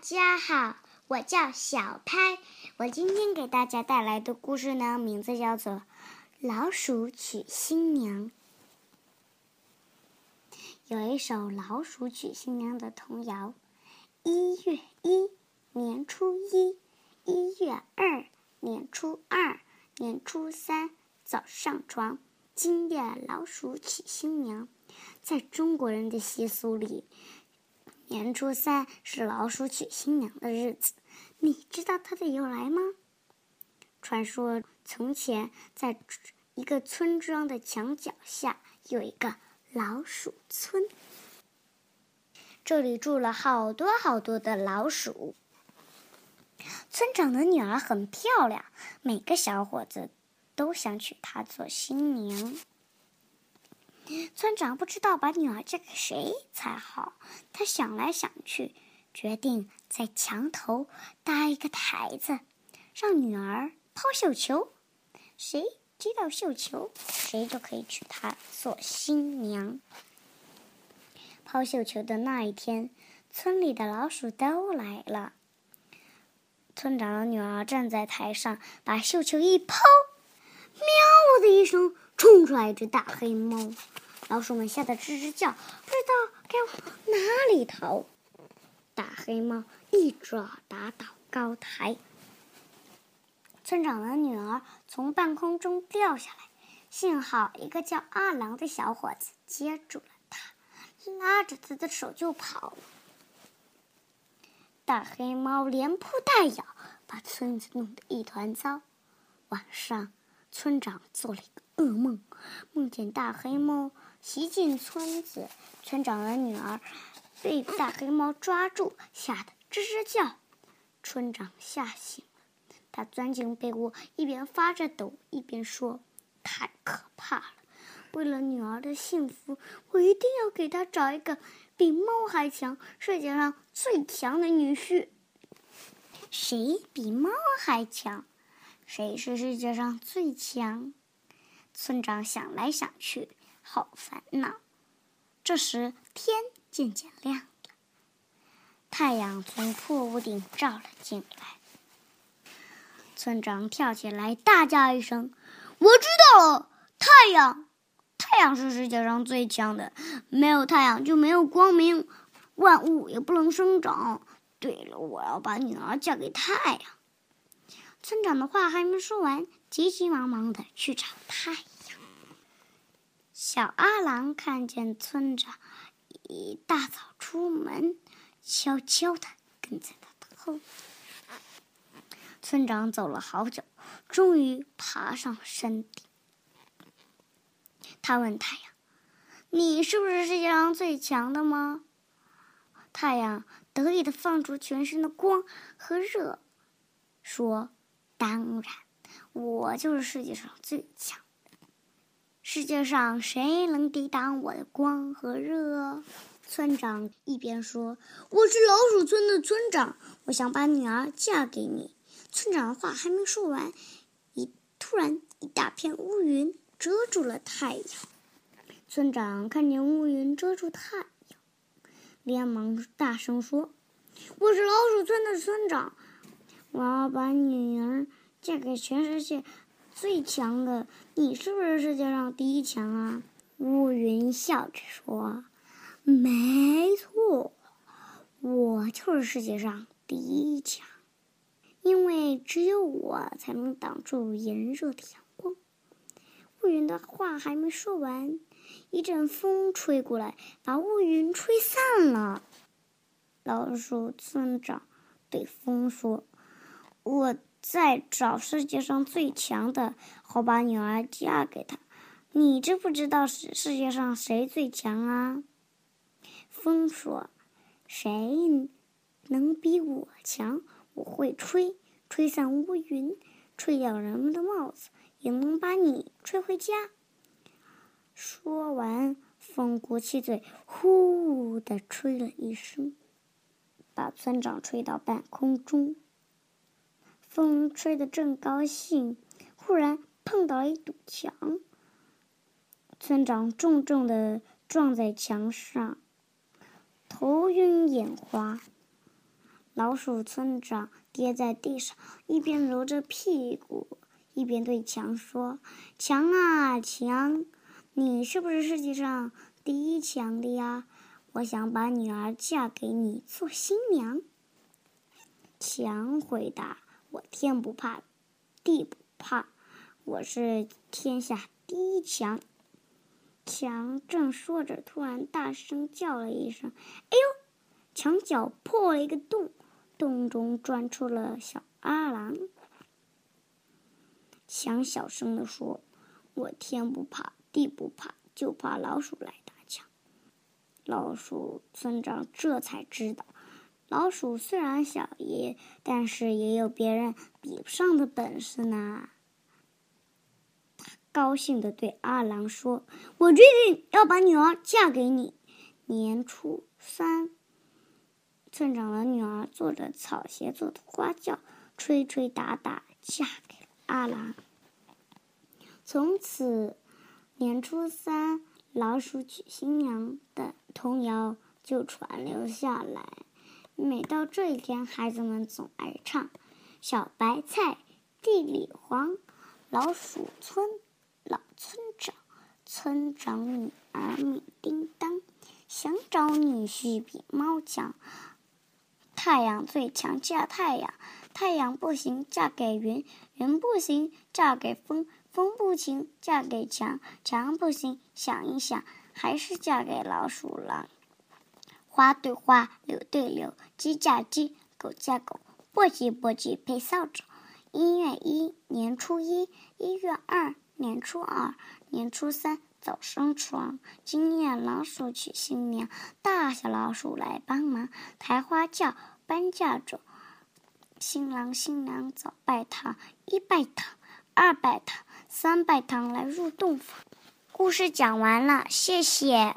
家好，我叫小拍。我今天给大家带来的故事呢，名字叫做《老鼠娶新娘》。有一首老鼠娶新娘的童谣：一月一，年初一；一月二，年初二；年初三，早上床。今夜老鼠娶新娘，在中国人的习俗里。年初三是老鼠娶新娘的日子，你知道它的由来吗？传说从前在一个村庄的墙角下有一个老鼠村，这里住了好多好多的老鼠。村长的女儿很漂亮，每个小伙子都想娶她做新娘。村长不知道把女儿嫁给谁才好，他想来想去，决定在墙头搭一个台子，让女儿抛绣球，谁接到绣球，谁就可以娶她做新娘。抛绣球的那一天，村里的老鼠都来了。村长的女儿站在台上，把绣球一抛，喵的一声。冲出来一只大黑猫，老鼠们吓得吱吱叫，不知道该往哪里逃。大黑猫一爪打倒高台，村长的女儿从半空中掉下来，幸好一个叫阿郎的小伙子接住了她，拉着她的手就跑。大黑猫连扑带咬，把村子弄得一团糟。晚上，村长做了一个。噩梦，梦见大黑猫袭进村子，村长的女儿被大黑猫抓住，吓得吱吱叫。村长吓醒了，他钻进被窝，一边发着抖，一边说：“太可怕了！为了女儿的幸福，我一定要给她找一个比猫还强、世界上最强的女婿。谁比猫还强？谁是世界上最强？”村长想来想去，好烦恼。这时天渐渐亮了，太阳从破屋顶照了进来。村长跳起来，大叫一声：“我知道了！太阳，太阳是世界上最强的，没有太阳就没有光明，万物也不能生长。对了，我要把女儿嫁给太阳。”村长的话还没说完，急急忙忙的去找太阳。小阿郎看见村长一大早出门，悄悄的跟在他的后面。村长走了好久，终于爬上了山顶。他问太阳：“你是不是世界上最强的吗？”太阳得意的放出全身的光和热。说：“当然，我就是世界上最强。世界上谁能抵挡我的光和热？”村长一边说：“我是老鼠村的村长，我想把女儿嫁给你。”村长的话还没说完，一突然一大片乌云遮住了太阳。村长看见乌云遮住太阳，连忙大声说：“我是老鼠村的村长。”我要把女儿嫁给全世界最强的。你是不是世界上第一强啊？乌云笑着说：“没错，我就是世界上第一强，因为只有我才能挡住炎热的阳光。”乌云的话还没说完，一阵风吹过来，把乌云吹散了。老鼠村长对风说。我在找世界上最强的，好把女儿嫁给他。你知不知道世世界上谁最强啊？风说：“谁能比我强？我会吹，吹散乌云，吹掉人们的帽子，也能把你吹回家。”说完，风鼓起嘴，呼的吹了一声，把村长吹到半空中。风吹得正高兴，忽然碰到了一堵墙。村长重重的撞在墙上，头晕眼花。老鼠村长跌在地上，一边揉着屁股，一边对墙说：“墙啊墙，你是不是世界上第一强的呀？我想把女儿嫁给你做新娘。”墙回答：“我天不怕地不怕，我是天下第一强。”强正说着，突然大声叫了一声：“哎呦！”墙角破了一个洞，洞中钻出了小阿郎。强小声地说：“我天不怕地不怕，就怕老鼠来打墙。”老鼠村长这才知道，老鼠虽然小，也但是也有别人比不上的本事呢。他高兴地对阿郎说：“我决定要把女儿嫁给你。年初三。”村长的女儿坐着草鞋做的花轿，吹吹打打，嫁给了阿郎。从此，年初三老鼠娶新娘的童谣就传留下来。每到这一天，孩子们总爱唱：“小白菜地里黄，老鼠村老村长，村长女儿美叮当，想找女婿比猫强。”太阳最强，嫁太阳；太阳不行，嫁给云；云不行，嫁给风；风不行，嫁给墙；墙不行，想一想，还是嫁给老鼠了。花对花，柳对柳，鸡嫁鸡，狗嫁狗，簸箕簸箕配扫帚。一月一，年初一；一月二，年初二；年初三。早上床，今夜老鼠娶新娘，大小老鼠来帮忙，抬花轿，搬嫁妆。新郎新娘早拜堂，一拜堂，二拜堂，三拜堂来入洞房。故事讲完了，谢谢。